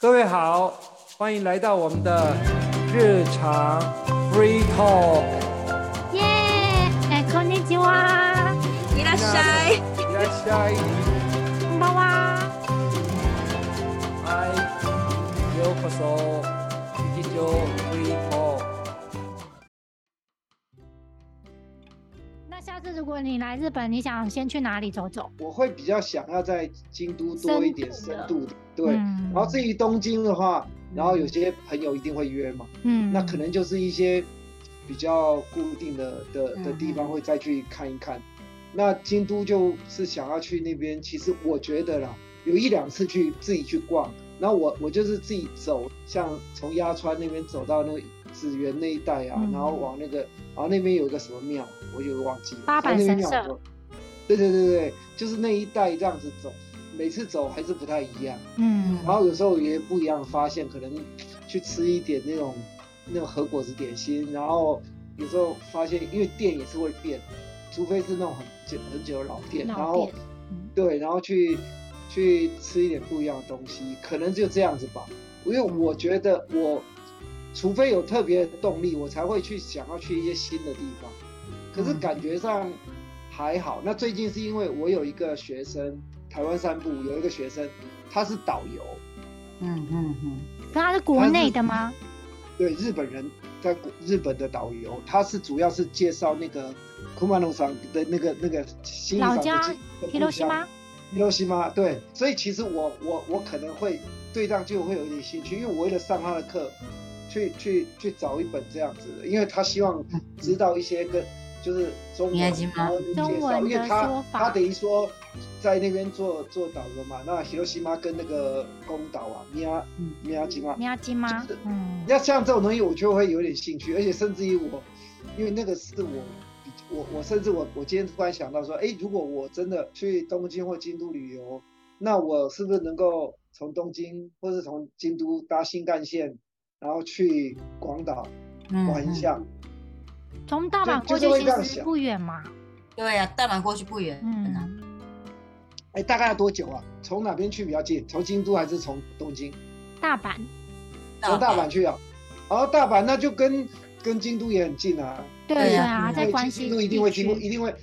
各位好，欢迎来到我们的日常 free talk。耶！哎，こんにちは。いらっしゃい。いらっしゃい。こんばんは。嗨，ようこそ日常 free talk。那下次如果你来日本，你想先去哪里走走？我会比较想要在京都多一点深度的， 对。嗯。然后至于东京的话，然后有些朋友一定会约嘛，嗯，那可能就是一些比较固定的的的地方嗯会再去看一看。那京都就是想要去那边，其实我觉得啦，有一两次去自己去逛，然后我我就是自己走，像从鸭川那边走到那个紫园那一带啊，嗯。然后往那个，然后那边有一个什么庙，我有忘记了，八坂反正那边神社对对对对，就是那一带这样子走，每次走还是不太一样。嗯然后有时候有些不一样的发现，可能去吃一点那种那种和果子点心，然后有时候发现，因为店也是会变，除非是那种很久很久的老店，然后，嗯对，然后去去吃一点不一样的东西，可能就这样子吧。因为我觉得我除非有特别的动力，我才会去想要去一些新的地方。可是嗯感觉上还好。那最近是因为我有一个学生，台湾散步有一个学生，他是导游。嗯嗯嗯，那它是国内的吗？对日本人在日本的导游，他是主要是介绍那个库马农桑的那个那个新老家希罗西 Hiroshima 希罗西吗？对，所以其实我我我可能会对这样就会有一点兴趣，因为我为了上他的课，去去去找一本这样子的，因为他希望知道一些跟就是中文，中文的因为他他等于说在那边做做导游嘛，那希罗西妈跟那个宫岛啊，米亚嗯。米亚吉妈，米亚基吗就是？嗯，要像这种东西，我就会有点兴趣，而且甚至于我，因为那个是我我我甚至我我今天突然想到说，哎，如果我真的去东京或京都旅游，那我是不是能够从东京或是从京都搭新干线，然后去广岛嗯玩一下？从大阪过去其实不远嘛。对呀、大阪过去不远，嗯，嗯，哎，大概要多久啊？从哪边去比较近？从京都还是从东京？大阪从大阪去啊？哦，大阪那就跟跟京都也很近啊。对啊，嗯在关西京都一定会经过，一定会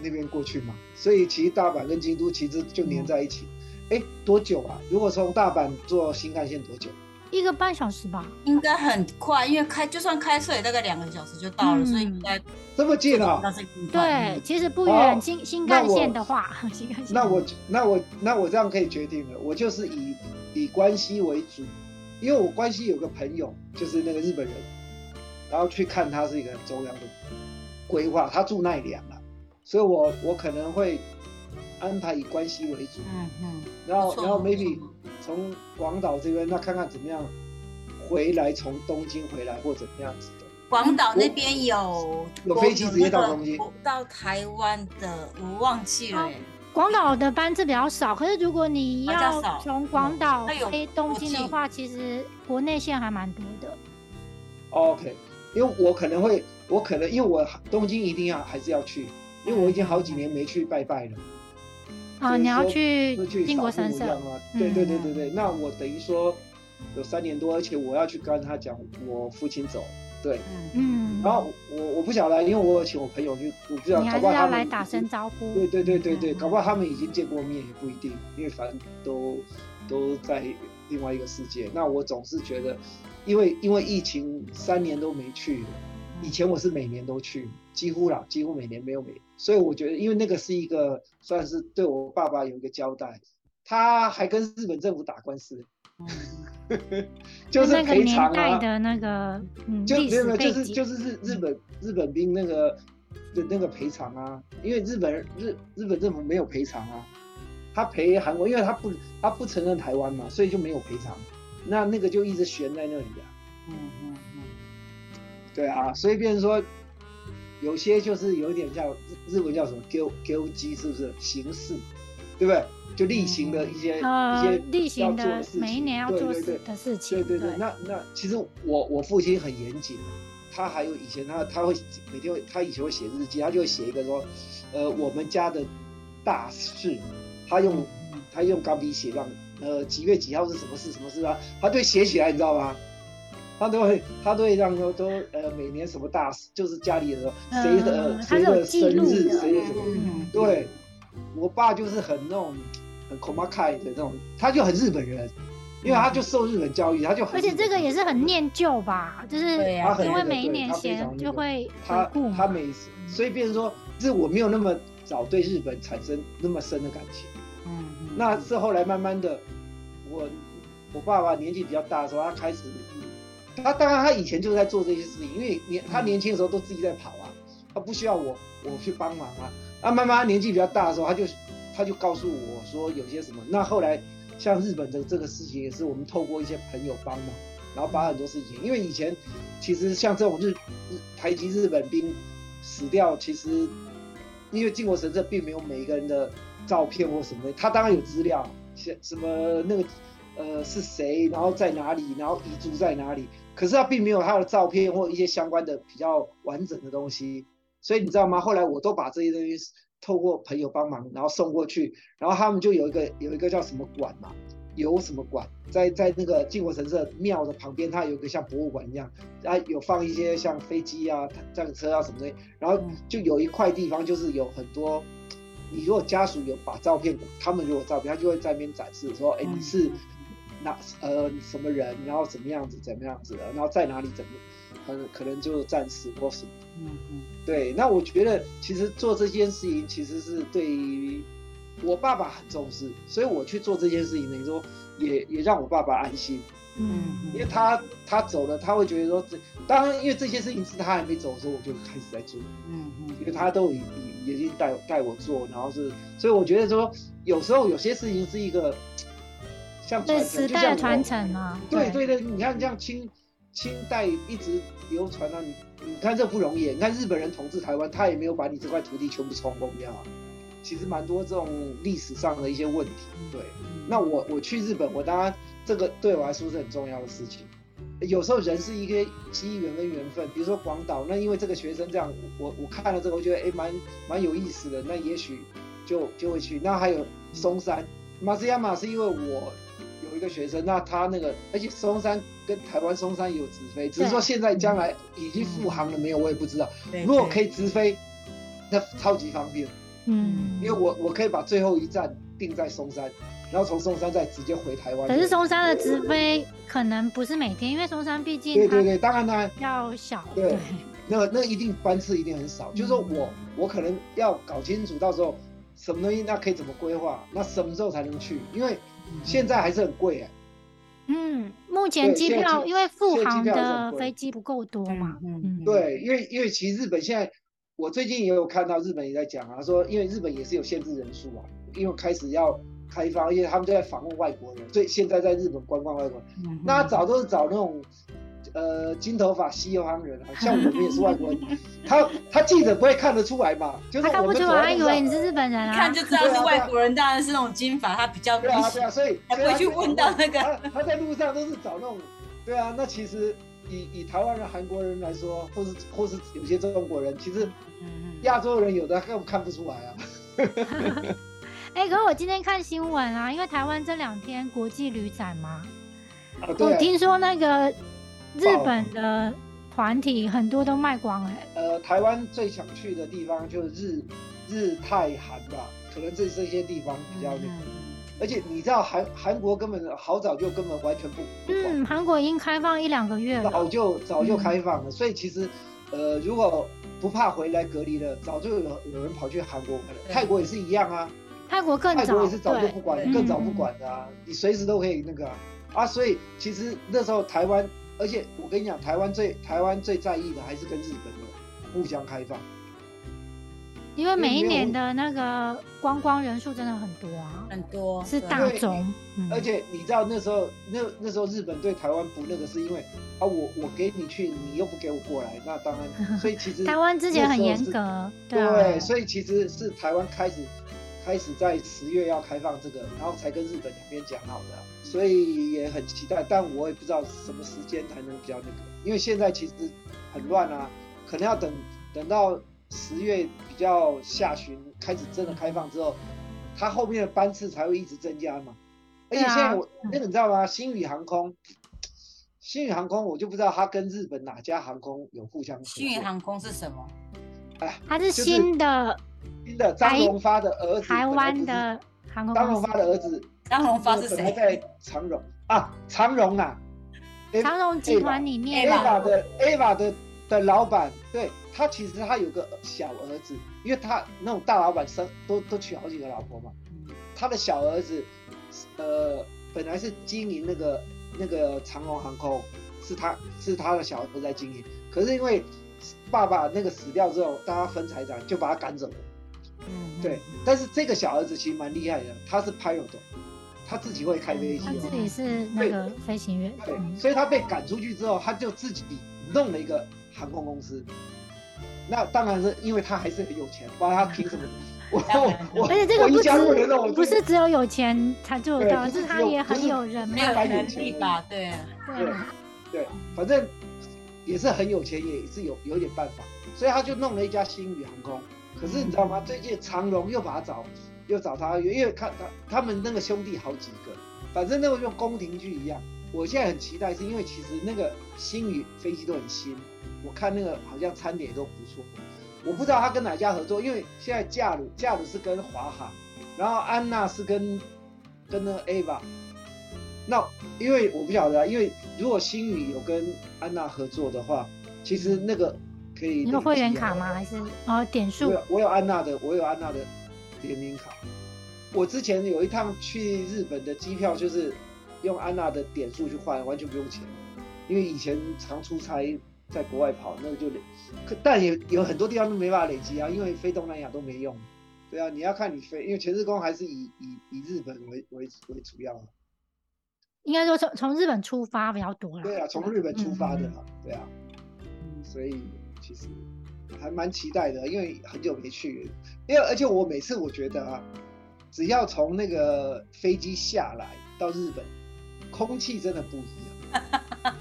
那边过去嘛。所以其实大阪跟京都其实就连在一起。哎、多久啊？如果从大阪坐新干线多久？一个半小时吧。应该很快，因为开就算开车也大概两个小时就到了，嗯所以应该这么近啊？对，，其实不好远，新新干线的话，新干线。那我那我那我这样可以决定了，我就是以以关系为主，因为我关系有个朋友就是那个日本人，然后去看他是一个很重要的规划，他住奈良了，所以我我可能会安排以关系为主。嗯嗯，然后然后 maybe 错从广岛这边，那看看怎么样回来，从东京回来或怎么样子的。广岛那边有有飞机直接到东京那个到台湾的，我忘记了、广岛的班次比较少，可是如果你要从广岛飞东京的话，其实国内线还蛮多的。OK，因为我可能会，我可能因为我东京一定要还是要去，因为我已经好几年没去拜拜了。啊，你要去会去靖国神社扫墓一样，啊？对对对对嗯对，那我等于说有三年多，而且我要去跟他讲我父亲走，对。嗯，嗯，然后我我不晓得，因为我有请我朋友去，我不知道，你还是搞不好他们要来打声招呼。对对对对对，嗯搞不好他们已经见过面也不一定，因为反正都都在另外一个世界。那我总是觉得，因为因为疫情三年都没去，以前我是每年都去，几乎啦，几乎每年没有每，所以我觉得，因为那个是一个算是对我爸爸有一个交代，他还跟日本政府打官司，嗯 就是赔偿的那个嗯就历没有没有，就史背景，是就是日日本日本兵那个的那个赔偿啊，因为日本人日日本政府没有赔偿啊，他赔韩国，因为他不他不承认台湾嘛，所以就没有赔偿，那那个就一直悬在那里啊，嗯嗯嗯，对啊，所以变成说有些就是有点像日日文叫什么 “go go 机”，是不是形式，对不对？就例行的一些、呃一些例行的每一年要做事对对对的事情。对对对，那那其实我我父亲很严谨，他还有以前他他会每天会他以前会写日记，他就会写一个说，呃，我们家的大事，他用他用钢笔写上呃几月几号是什么事什么事啊，他对写起来，你知道吗？他都会他都会让都都呃每年什么大事，就是家里的谁的谁的生日的谁的什么，嗯，对我爸就是很那种很 a k a 的那种，他就很日本人，因为他就受日本教育，他就很而且这个也是很念旧吧，就是他很因为每一年前就会他。他每次，所以变成说，是我没有那么早对日本产生那么深的感情。嗯，那是后来慢慢的，我我爸爸年纪比较大的时候，他开始，他当然他以前就是在做这些事情，因为年他年轻的时候都自己在跑啊，他不需要我我去帮忙啊。那慢慢年纪比较大的时候，他就他就告诉我说有些什么。那后来像日本的这个事情，也是我们透过一些朋友帮忙，然后把很多事情，因为以前其实像这种日日台籍日本兵死掉，其实因为靖国神社并没有每一个人的照片或什么，他当然有资料，什什么那个呃是谁，然后在哪里，然后遗嘱在哪里，可是他并没有他的照片或一些相关的比较完整的东西，所以你知道吗？后来我都把这些东西透过朋友帮忙，然后送过去，然后他们就有一个有一个叫什么馆嘛，有什么馆，在在那个靖国神社庙的旁边，它有一个像博物馆一样，啊有放一些像飞机啊、战车啊什么的，然后就有一块地方就是有很多。你如果家属有把照片，他们如果照片，他就会在那边展示说，哎，你是哪呃什么人，然后怎么样子怎么样子的，然后在哪里怎么，可能可能就暂时或什么。嗯嗯。对，那我觉得其实做这件事情其实是对于我爸爸很重视，所以我去做这件事情，等于说也也让我爸爸安心，嗯，因为他他走了，他会觉得说这，当然因为这些事情是他还没走的时候我就开始在做，嗯嗯。因为他都已已已经带带我做，然后是，所以我觉得说有时候有些事情是一个像对时代的传承啊，对对对，你看这样清清代一直流传到你，你看这不容易。你看日本人统治台湾，他也没有把你这块土地全部冲光掉啊。其实蛮多这种历史上的一些问题。对，那我我去日本，我当然这个对我来说是很重要的事情。有时候人是一个机缘跟缘分，比如说广岛，那因为这个学生这样，我我看了这个，我觉得哎蛮蛮有意思的，那也许就就会去。那还有松山，马斯亚马是因为我有一个学生，那他那个，而且松山跟台湾松山也有直飞，只是说现在将来已经复航了没有，我也不知道。如果可以直飞，那超级方便，嗯。因为，我我可以把最后一站定在松山，然后从松山再直接回台湾。可是松山的直飞可能不是每天，因为松山毕竟对对对，当然当然，要小，对。对，那那一定班次一定很少，就是说我我可能要搞清楚到时候什么东西，那可以怎么规划，那什么时候才能去？因为现在还是很贵哎。嗯，目前对机票因为复航的飞机不够多嘛，嗯嗯，对，因为因为其实日本现在，我最近也有看到日本也在讲啊，说因为日本也是有限制人数啊，因为开始要开放，因为他们都在访问外国人，所以现在在日本观光外国人，嗯那找都是找那种。呃，金头发西方人 好，像我们也是外国人，他他记者不会看得出来嘛？就是他看我们不出来，他走在路上。以为你是日本人一啊，看就知道是外国人，当然是那种金发，他比较对啊，对啊，所以还不会去问到那个。他他在路上都是找那种，对啊，那其实以以台湾人、韩国人来说，或是或是有些中国人，其实嗯亚洲人有的根本看不出来啊。哎、可是我今天看新闻啊，因为台湾这两天国际旅展嘛，啊，我听说那个日本的团体很多都卖光了、欸呃，台湾最想去的地方就是日日泰韩吧，可能这这些地方比较那个。而且你知道韩韩国根本好早就根本完全不嗯，韩国已经开放一两个月了。早，就早就开放了，所以其实呃，如果不怕回来隔离了，早就有有人跑去韩国玩了。泰国也是一样啊，泰国更早，泰国也是早就不管了，更早不嗯。管的啊，你随时都可以那个啊。啊，所以其实那时候台湾，而且我跟你讲，台湾最台湾最在意的还是跟日本的互相开放。因为每一年的那个观光人数真的很多啊，很多是大众，嗯。而且你知道那时候那那时候日本对台湾不那个，是因为啊我我给你去，你又不给我过来，那当然，所以其实 台湾之前很严格，对，啊，所以其实是台湾开始开始在十月要开放这个，然后才跟日本两边讲好的啊，所以也很期待，但我也不知道什么时间才能比较那个，因为现在其实很乱啊，可能要等等到十月比较下旬开始真的开放之后，它后面的班次才会一直增加嘛。而且现在我那个你知道吗？星宇航空，星宇航空我就不知道它跟日本哪家航空有互相合作。星宇航空是什么？哎，他是新的新的张荣发的儿子，台湾的航空。张荣发的儿子，张荣发是谁？在长荣啊，长荣啊，长荣集团里面，Ava 的 Ava 的的老板，对他其实他有个小儿子，因为他那种大老板生都都娶好几个老婆嘛，他的小儿子，呃，本来是经营那个那个长荣航空，是他是他的小儿子在经营，可是因为爸爸那个死掉之后，大家分财产，就把他赶走了。嗯，对。但是这个小儿子其实蛮厉害的，他是 pilot，他自己会开飞机。他自己是那个飞行员。对，所以他被赶出去之后，他就自己弄了一个航空公司。那当然是因为他还是很有钱，不然他凭什么？我我而且这个不止不是只有有钱才做得到，是他也很有人脉，能力吧？对对对，反正。也是很有钱，也是有有点办法，所以他就弄了一家星宇航空。可是你知道吗？最近长荣又把他找，又找他，因为看他他们那个兄弟好几个，反正那个就宫廷剧一样。我现在很期待，是因为其实那个星宇飞机都很新，我看那个好像餐点都不错。我不知道他跟哪家合作，因为现在驾鲁驾鲁是跟华航，然后安娜是跟跟那个 A 吧。那因为我不晓得，啊因为如果星宇有跟安娜合作的话，其实那个可以。你有会员卡吗？还是哦点数？我有，我有安娜的，我有安娜的联名卡。我之前有一趟去日本的机票，就是用安娜的点数去换，完全不用钱。因为以前常出差在国外跑，那个就累，但也有很多地方都没办法累积啊，因为飞东南亚都没用。对啊，你要看你飞，因为全日空还是以以以日本为为为主要。应该说从从日本出发比较多了。对啊，从日本出发的嘛，对啊，所以其实还蛮期待的，因为很久没去，因为而且我每次我觉得啊，只要从那个飞机下来到日本，空气真的不一样。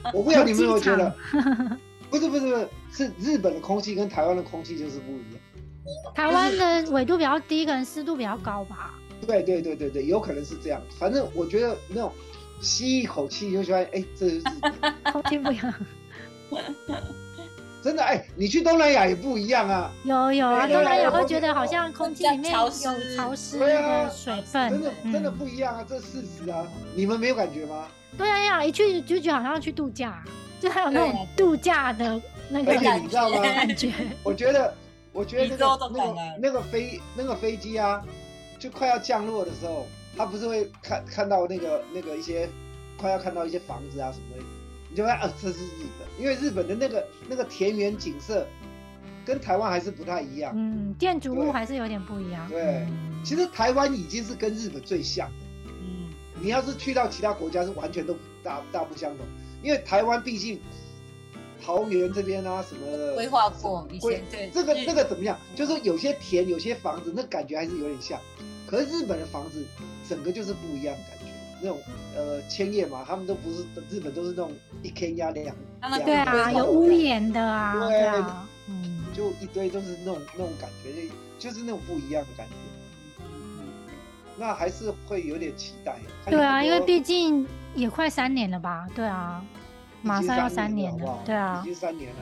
我不知道你们有没有觉得？不是不是不是，是日本的空气跟台湾的空气就是不一样。台湾的纬度比较低，可能湿度比较高吧。对对对对对，有可能是这样。反正我觉得那种。吸一口气就喜欢，哎，这是空气不一样，真的哎，你去东南亚也不一样啊。有有啊，东南亚会觉得好像空气里面有潮湿的水分，真的真的不一样啊，这事实啊，你们没有感觉吗？对呀，一去就觉得好像去度假，就还有那种度假的那个你知道吗？感觉。我觉得，我觉得那个那个那个飞那个飞机啊，就快要降落的时候。他不是会看看到那个那个一些快要看到一些房子啊什么的，你就会啊这是日本，因为日本的那个那个田园景色跟台湾还是不太一样，嗯，建筑物还是有点不一样。对，其实台湾已经是跟日本最像的，嗯，你要是去到其他国家是完全都大大不相同，因为台湾毕竟桃园这边啊什么的规划过以前对这个这个怎么样？就是有些田有些房子，那感觉还是有点像。可是日本的房子整个就是不一样感觉，那种呃千叶嘛，他们都不是日本都是那种一天压两两对啊，有屋檐的啊，对啊，嗯，就一堆都是那种那种感觉，就就是那种不一样的感觉。那还是会有点期待。对啊，因为毕竟也快三年了吧？对啊，马上要三年了，对啊，已经三年了，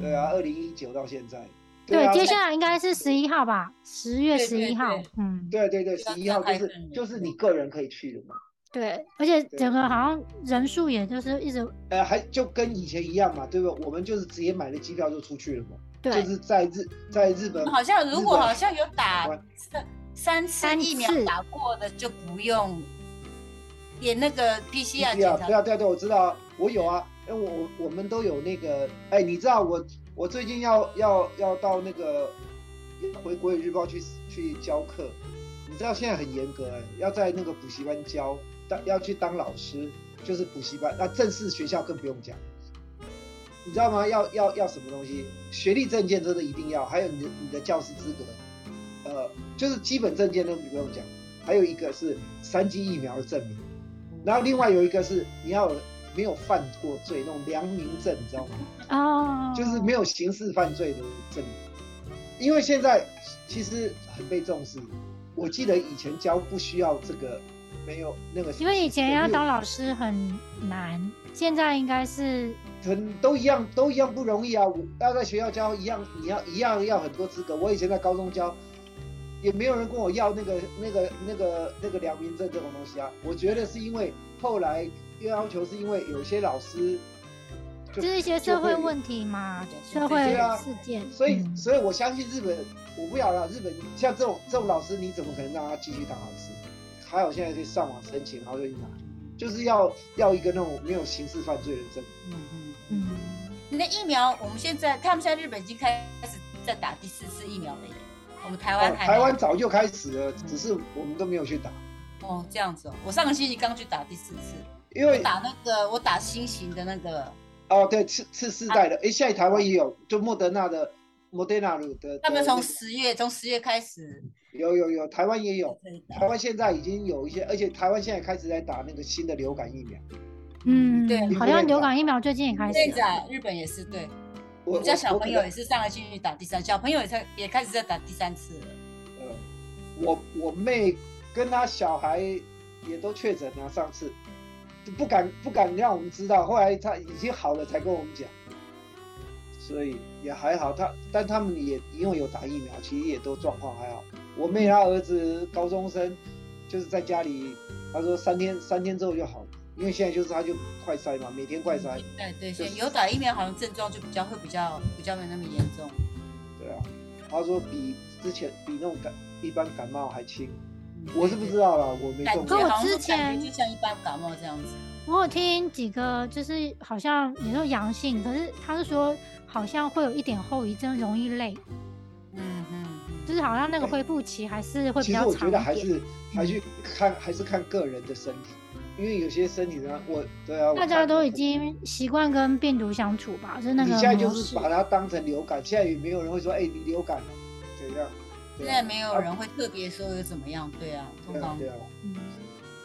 对啊，二零一九到现在。对，接下来应该是十一号吧，十月十一号。嗯，对对对，十一号就是就是你个人可以去的嘛。对，而且整个好像人数也就是一直，呃，还就跟以前一样嘛，对不对？我们就是直接买了机票就出去了嘛。对，就是在日在日本，好像如果好像有打三三次疫苗打过的就不用点那个 PCR 检查。对啊对啊对，我知道，我有啊，因为我我们都有那个，哎，你知道我。我最近要要要到那个回国语日报去去教课，你知道现在很严格哎，要在那个补习班教，当要去当老师，就是补习班，那正式学校更不用讲，你知道吗？要要要什么东西？学历证件真的一定要，还有你的你的教师资格，呃，就是基本证件都不用讲，还有一个是三剂疫苗的证明，然后另外有一个是你要。没有犯过罪那种良民证，你知道吗？哦，就是没有刑事犯罪的证。因为现在其实很被重视。我记得以前教不需要这个没有那个，因为以前要当老师很难，现在应该是很都一样，都一样不容易啊。我要在学校教一样，你要一样要很多资格。我以前在高中教，也没有人跟我要那个那个那个那个良民证这种东西啊。我觉得是因为后来要求是因为有些老师。就是一些社会问题嘛，社会事件。所以，所以我相信日本，我不晓得日本像这种这种老师，你怎么可能让他继续当老师？还有现在可以上网申请，然后就去拿，就是要要一个那种没有刑事犯罪的证。嗯嗯嗯。你的疫苗，我们现在他们现在日本已经开始在打第四次疫苗了耶。我们台湾台湾早就开始了，只是我们都没有去打。哦，这样子哦。我上个星期刚去打第四次，因为打那个我打新型的那个。哦，对，次次世代的，哎，现在台湾也有，就莫德纳的，莫德纳的。他们从十月，从十月开始。有有有，台湾也有，台湾现在已经有一些，而且台湾现在开始在打那个新的流感疫苗。嗯，对，好像流感疫苗最近也开始。现在日本也是，对，我们家小朋友也是上个星期打第三，小朋友也在也开始在打第三次了。呃，我我妹跟她小孩也都确诊了，上次。就不敢不敢让我们知道，后来他已经好了才跟我们讲，所以也还好。他但他们也因为有打疫苗，其实也都状况还好。我妹她儿子高中生，就是在家里，他说三天三天之后就好了，因为现在就是他就快筛嘛，每天快筛。对对，有打疫苗好像症状就比较会比较比较没那么严重。对啊，他说比之前比那种感一般感冒还轻。我是不知道了，我没中。可我之前就像一般感冒这样子。我有听几个，就是好像也说阳性，可是他是说好像会有一点后遗症，容易累。嗯嗯，就是好像那个恢复期还是会比较长其实我觉得还是还去看，还是看个人的身体，因为有些身体呢，我对啊，大家都已经习惯跟病毒相处吧，就那个。你现在就是把它当成流感，现在也没有人会说，哎，你流感了，怎样？现在没有人会特别说有怎么样，对啊，通常，对啊，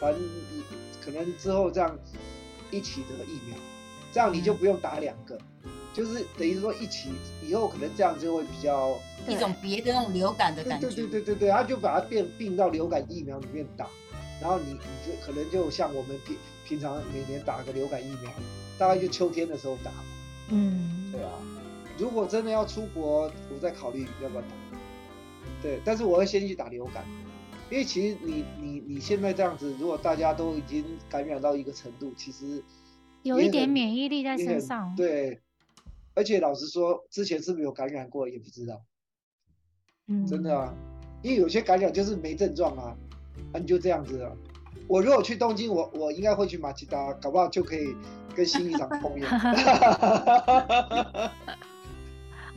反正你可能之后这样一起得疫苗，这样你就不用打两个，就是等于说一起以后可能这样就会比较一种别的那种流感的感觉，对。对对对对，他就把它变并到流感疫苗里面打，然后你你就可能就像我们平平常每年打个流感疫苗，大概就秋天的时候打，嗯，对啊，如果真的要出国，我再考虑要不要打。对，但是我会先去打流感，因为其实你你你现在这样子，如果大家都已经感染到一个程度，其实有一点免疫力在身上。对，而且老实说，之前是不是有感染过也不知道。嗯，真的啊，因为有些感染就是没症状啊，啊你就这样子啊。我如果去东京，我我应该会去马吉达，搞不好就可以跟新一场碰面。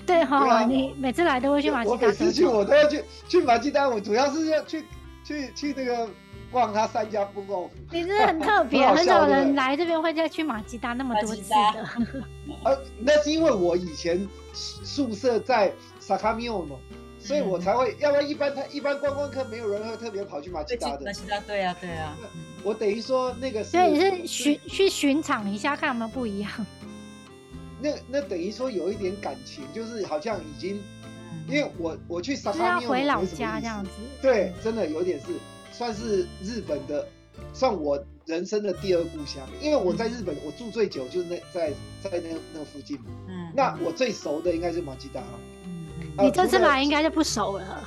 对哈，你每次来都会去马吉达。我每次去我都要去去马吉达，我主要是要去去去那个逛他三家布偶。你真的很特别，很少人来这边会再去马吉达那么多次的。呃，那是因为我以前宿舍在萨卡米奥嘛，所以我才会。要不然一般他一般观光客没有人会特别跑去马吉达的。马吉达对啊对啊。我等于说那个。所以你是巡去巡场一下，看有没有不一样。那那等于说有一点感情，就是好像已经，因为我我去沙巴，回老家这样子。对，真的有点是算是日本的，算我人生的第二故乡。因为我在日本，我住最久就是那在在那那附近。嗯。那我最熟的应该是马吉达。嗯。你这次来应该就不熟了，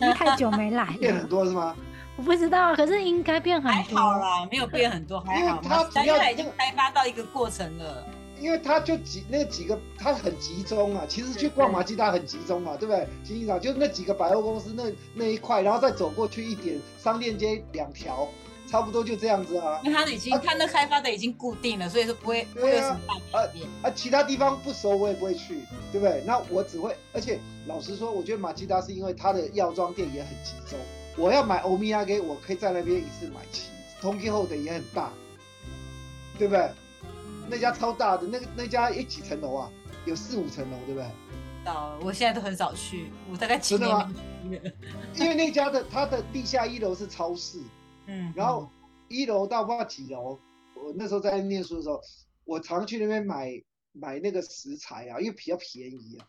因为太久没来。变很多是吗？我不知道，可是应该变很多。还好啦，没有变很多，还好。它主要已经开发到一个过程了。因为他就几那几个，他很集中啊。其实去逛马吉达很集中嘛，对不对？经济上就那几个百货公司那那一块，然后再走过去一点，商店街两条，差不多就这样子啊。因为它已经他那开发的已经固定了，所以说不会不会有什么大变。啊，其他地方不熟我也不会去，对不对？那我只会，而且老实说，我觉得马吉达是因为它的药妆店也很集中。我要买欧米亚给，我可以在那边一次买齐。通天后的也很大，对不对？那家超大的，那个那家有几层楼啊？有四五层楼，对不对？到，我现在都很少去，我大概几年没去因为那家的它的地下一楼是超市，嗯，然后一楼到不知道几楼。我那时候在念书的时候，我常去那边买买那个食材啊，因为比较便宜啊，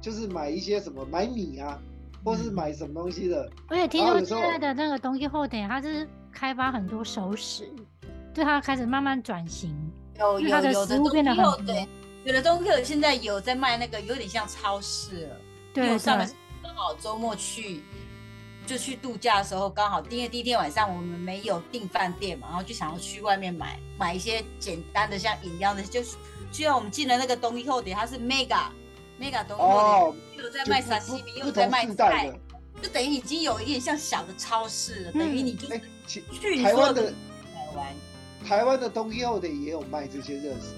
就是买一些什么买米啊，或是买什么东西的。而且听说现在的那个东西后点，它是开发很多熟食，就它开始慢慢转型。有有有的食物变对，有的东西现在有在卖那个，有点像超市了。因为对我上个对，刚好周末去，就去度假的时候，刚好因为第一天晚上我们没有订饭店嘛，然后就想要去外面买买一些简单的像饮料的，就是虽然我们进了那个东西后点，它是 mega mega 东西后哦，点，又在卖就沙西米，又在卖菜的，。就等于已经有一点像小的超市了，等于你就哎是，其去台湾的台湾。台湾的东西后的也有卖这些热食。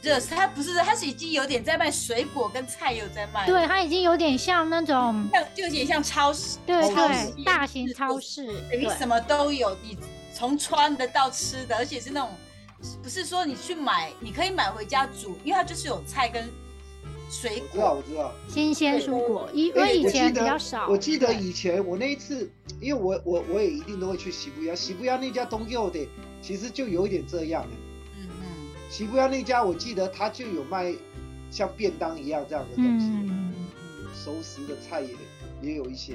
热食它不是，它是已经有点在卖水果跟菜，有在卖，对，，它已经有点像那种，像就有点像超市，对超市对，大型超市，对等于什么都有，你从穿的到吃的，而且是那种不是说你去买，你可以买回家煮，因为它就是有菜跟水我知道，我知道。新鲜蔬果，因为以前我记得比较少。我记得以前我那一次，因为我我我也一定都会去喜布亚，喜布亚那家东柚的其实就有一点这样的。嗯嗯，喜布亚那家我记得他就有卖像便当一样这样的东西，嗯，熟食的菜也也有一些。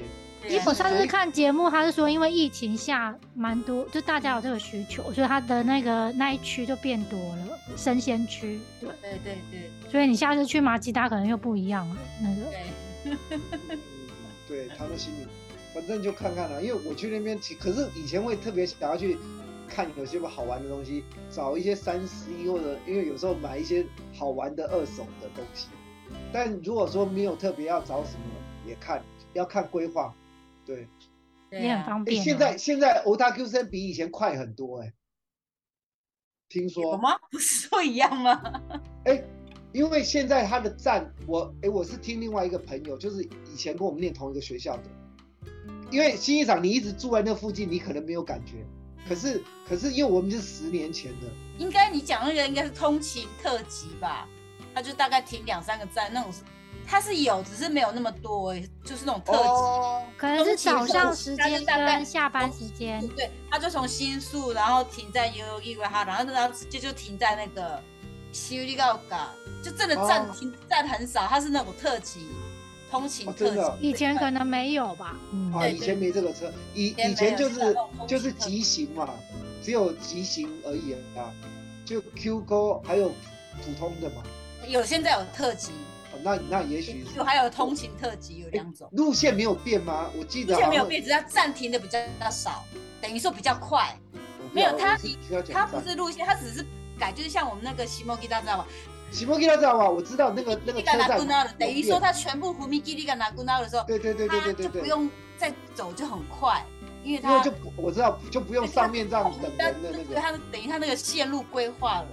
我上次看节目，他是说因为疫情下蛮多，就大家有这个需求，所以他的那个那一区就变多了，生鲜区。对，对对对所以你下次去马吉达可能又不一样了。那个，对，他们心里，反正就看看了、因为我去那边，其可是以前会特别想要去看有些好玩的东西，找一些三 C 或者因为有时候买一些好玩的二手的东西。但如果说没有特别要找什么，也看要看规划。对，对也很方便、啊。现在现在 o t a Q 生比以前快很多哎、听有说吗？不是说一样吗？哎、因为现在他的站，我哎、我是听另外一个朋友，就是以前跟我们念同一个学校的，因为新一场你一直住在那附近，你可能没有感觉，可是可是因为我们是十年前的，应该你讲那个应该是通勤特辑吧？他就大概停两三个站那种是，它是有，只是没有那么多而已，就是那种特辑。哦，可能是早上时间跟下班时间。对，他就从新宿，然后停在 U U 伊维哈，然后然后直接就停在那个西里高嘎，就真的站、哦停站很少，它是那种特辑，通勤特辑。哦真的哦以前可能没有吧。嗯，啊，以前没这个车，以以前以前就是就是急行嘛，只有急行而已啊，就 Q 勾还有普通的嘛，有现在有特辑，哦那那也许是就还有通勤特辑，有两种。路线没有变吗？我记得路线没有变，只是它暂停的比较少，等于说比较快。没有它它不是路线，它只是改，就是像我们那个西摩基大知道吗？西摩基拉知道吗？我知道那个那个那个拿车站等于说它全部胡米吉利跟拿古纳的时候，对对对对对它对对，就不用再走就很快，因为因为它就不我知道就不用上面这样等人的那对个，它等于他那个线路规划了。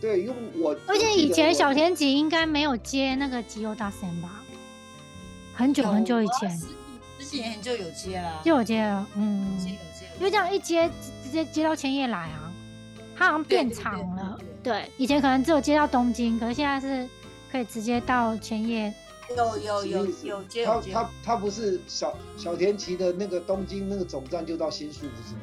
对，因为我而且以前小田急应该没有接那个吉优大森吧？很久很久以前十几年前就有接了，就有接了，嗯，接有接，因为这样一接直直接接到千叶来啊，它好像变长了。对对，以前可能只有接到东京，可是现在是可以直接到千叶。有有有有接他有接，他他不是小小田急的那个东京那个总站就到新宿不是吗？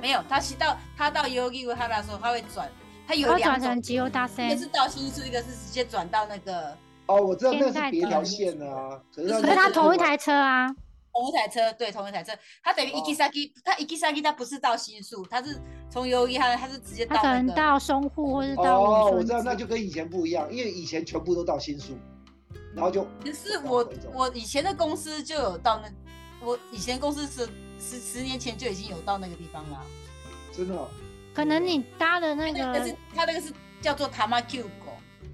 没有他骑到他到哈的时候，他会转，他有它两种，转成吉优大森一个，是到新宿，一个是直接转到那个哦，我知道那是别条的线啊，可是可可是它同一台车啊。同一台车，对，同一台车，他等于哦 Ikisaki，他 Ikisaki 他不是到新宿，他是从 Yogi 他他是直接它可到那个，能到松户或是到哦，我知道，那就跟以前不一样，因为以前全部都到新宿，然后就可是我我以前的公司就有到那，我以前公司是十十年前就已经有到那个地方了。真的哦可能你搭的那个那个是它那个是叫做 Tamaku 狗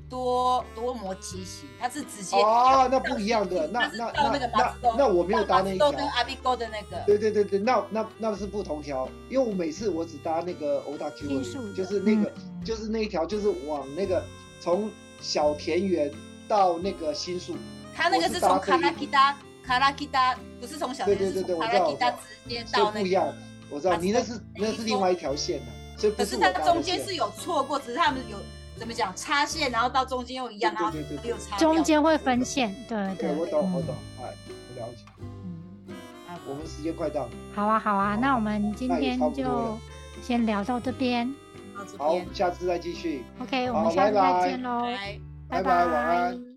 多多摩骑行，它是直接哦，那不一样的，那那到那个那我没有搭那一条跟阿比沟的那个，对对对对，那那那是不同条，因为我每次我只搭那个欧大 Q 就是那个、嗯就是那一条，就是往那个从小田园到那个新宿，他那个是从卡拉基达卡拉基达，不是从小对田，对对卡拉基达直接到那个不一样。。我知道你那是那是另外一条线的、所可是它中间是有错过，只是他们有怎么讲插线，然后到中间又一样，然后又插掉。中间会分线，对对，我懂我嗯。懂，哎，我了解。嗯啊我们时间快到了，好啊，好啊，那我们今天就先聊到这边。到这好，，下次再继续，OK，我们下次再见喽，拜拜，晚安。